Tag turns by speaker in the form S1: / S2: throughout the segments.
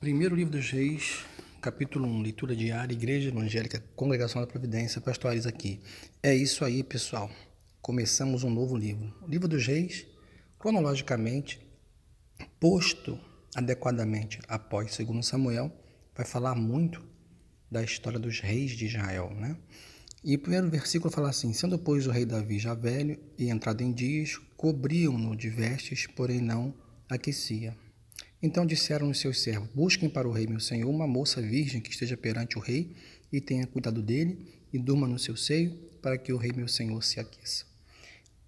S1: Primeiro livro dos Reis, capítulo 1, leitura diária, Igreja Evangélica, Congregação da Providência, Pastores aqui. É isso aí, pessoal. Começamos um novo livro. O livro dos Reis, cronologicamente, posto adequadamente após 2 Samuel, vai falar muito da história dos reis de Israel, né? E o primeiro versículo fala assim: Sendo, pois, o rei Davi já velho e entrado em dias, cobriam-no de vestes, porém não aquecia. Então disseram os seus servos: Busquem para o rei, meu senhor, uma moça virgem que esteja perante o rei e tenha cuidado dele e durma no seu seio, para que o rei, meu senhor, se aqueça.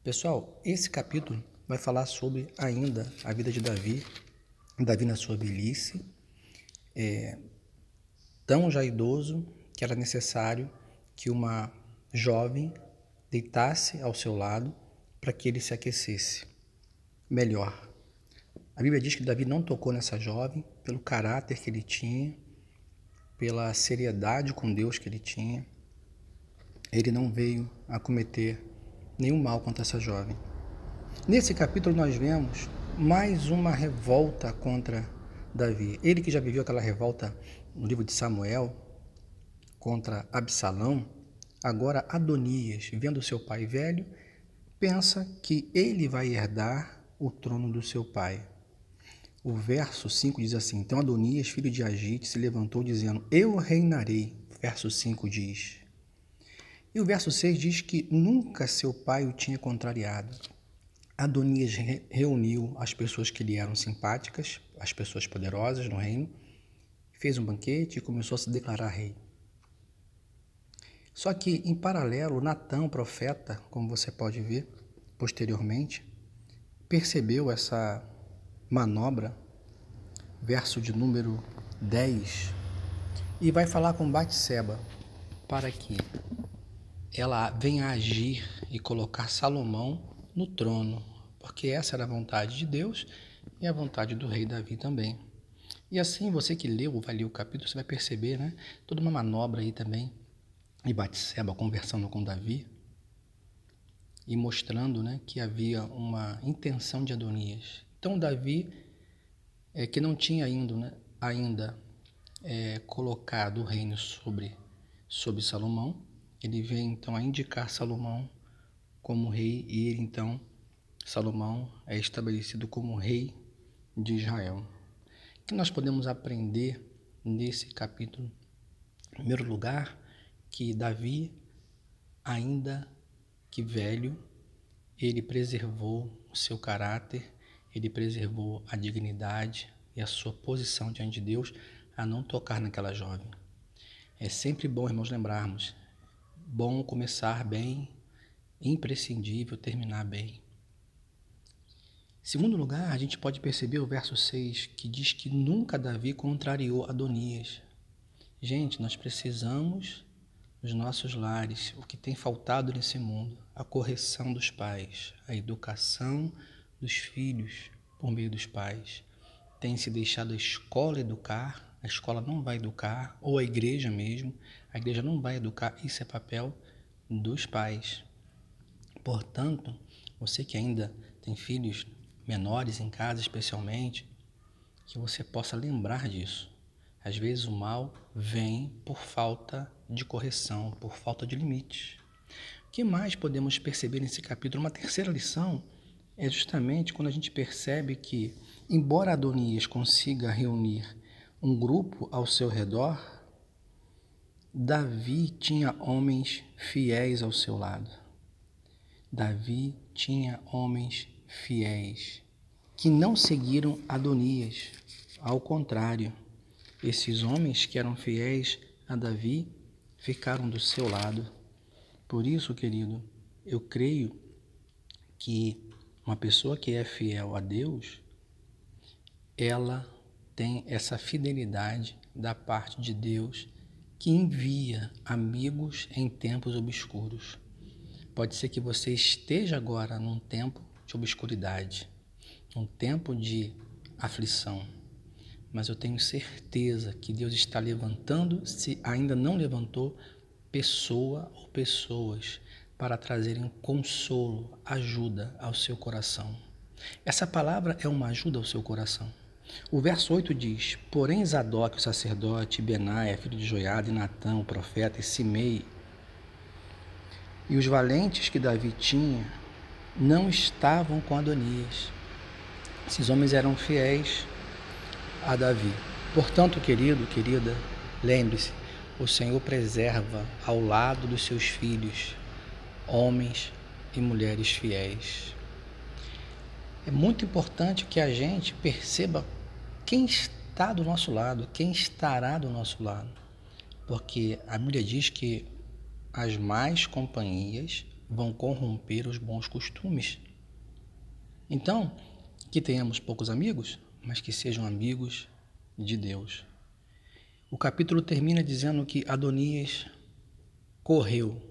S1: Pessoal, esse capítulo vai falar sobre ainda a vida de Davi, Davi na sua velhice, é, tão já idoso que era necessário que uma jovem deitasse ao seu lado para que ele se aquecesse melhor. A Bíblia diz que Davi não tocou nessa jovem pelo caráter que ele tinha, pela seriedade com Deus que ele tinha. Ele não veio a cometer nenhum mal contra essa jovem. Nesse capítulo nós vemos mais uma revolta contra Davi. Ele que já viveu aquela revolta no livro de Samuel contra Absalão, agora Adonias, vendo seu pai velho, pensa que ele vai herdar o trono do seu pai. O verso 5 diz assim: Então Adonias, filho de Agite, se levantou dizendo: Eu reinarei. Verso 5 diz. E o verso 6 diz que nunca seu pai o tinha contrariado. Adonias reuniu as pessoas que lhe eram simpáticas, as pessoas poderosas no reino, fez um banquete e começou a se declarar rei. Só que, em paralelo, Natão, profeta, como você pode ver posteriormente, percebeu essa manobra, verso de número 10, e vai falar com Batseba para que ela venha agir e colocar Salomão no trono, porque essa era a vontade de Deus e a vontade do rei Davi também. E assim, você que leu vai ler o capítulo, você vai perceber, né? Toda uma manobra aí também. E Batseba conversando com Davi e mostrando, né, que havia uma intenção de Adonias então Davi, é, que não tinha ainda, né, ainda é, colocado o reino sobre, sobre Salomão, ele vem então a indicar Salomão como rei e ele então, Salomão é estabelecido como rei de Israel. O que nós podemos aprender nesse capítulo? Em primeiro lugar, que Davi, ainda que velho, ele preservou o seu caráter ele preservou a dignidade e a sua posição diante de Deus a não tocar naquela jovem. É sempre bom, irmãos, lembrarmos: bom começar bem, imprescindível terminar bem. Segundo lugar, a gente pode perceber o verso 6 que diz que nunca Davi contrariou Adonias. Gente, nós precisamos nos nossos lares o que tem faltado nesse mundo: a correção dos pais, a educação dos filhos por meio dos pais. Tem se deixado a escola educar, a escola não vai educar, ou a igreja mesmo, a igreja não vai educar, isso é papel dos pais. Portanto, você que ainda tem filhos menores em casa, especialmente, que você possa lembrar disso. Às vezes o mal vem por falta de correção, por falta de limites. O que mais podemos perceber nesse capítulo? Uma terceira lição é justamente quando a gente percebe que, embora Adonias consiga reunir um grupo ao seu redor, Davi tinha homens fiéis ao seu lado. Davi tinha homens fiéis que não seguiram Adonias. Ao contrário, esses homens que eram fiéis a Davi ficaram do seu lado. Por isso, querido, eu creio que uma pessoa que é fiel a Deus, ela tem essa fidelidade da parte de Deus que envia amigos em tempos obscuros. Pode ser que você esteja agora num tempo de obscuridade, um tempo de aflição, mas eu tenho certeza que Deus está levantando, se ainda não levantou, pessoa ou pessoas para trazerem consolo, ajuda ao seu coração. Essa palavra é uma ajuda ao seu coração. O verso 8 diz: Porém, Zadok, o sacerdote, Benaia, filho de Joiada, e Natã, o profeta, e Simei, e os valentes que Davi tinha, não estavam com Adonias. Esses homens eram fiéis a Davi. Portanto, querido, querida, lembre-se: o Senhor preserva ao lado dos seus filhos homens e mulheres fiéis. É muito importante que a gente perceba quem está do nosso lado, quem estará do nosso lado. Porque a Bíblia diz que as más companhias vão corromper os bons costumes. Então, que tenhamos poucos amigos, mas que sejam amigos de Deus. O capítulo termina dizendo que Adonias correu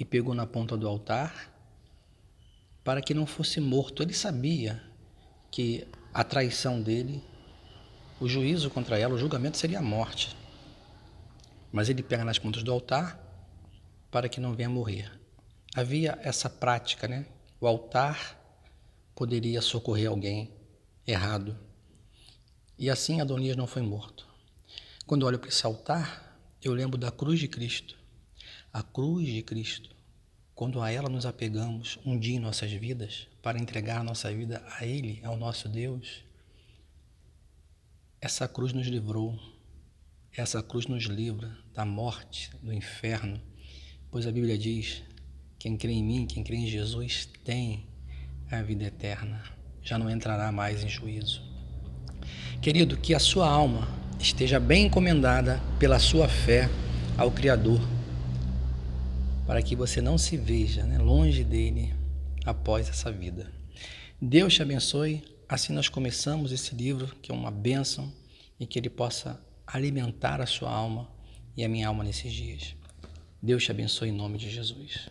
S1: e pegou na ponta do altar para que não fosse morto. Ele sabia que a traição dele, o juízo contra ela, o julgamento seria a morte. Mas ele pega nas pontas do altar para que não venha morrer. Havia essa prática, né? O altar poderia socorrer alguém errado. E assim Adonias não foi morto. Quando olho para esse altar, eu lembro da cruz de Cristo. A cruz de Cristo. Quando a ela nos apegamos um dia em nossas vidas, para entregar nossa vida a Ele, ao nosso Deus, essa cruz nos livrou, essa cruz nos livra da morte, do inferno, pois a Bíblia diz: quem crê em mim, quem crê em Jesus, tem a vida eterna, já não entrará mais em juízo. Querido, que a sua alma esteja bem encomendada pela sua fé ao Criador para que você não se veja né, longe dele após essa vida. Deus te abençoe. Assim nós começamos esse livro, que é uma bênção, e que ele possa alimentar a sua alma e a minha alma nesses dias. Deus te abençoe em nome de Jesus.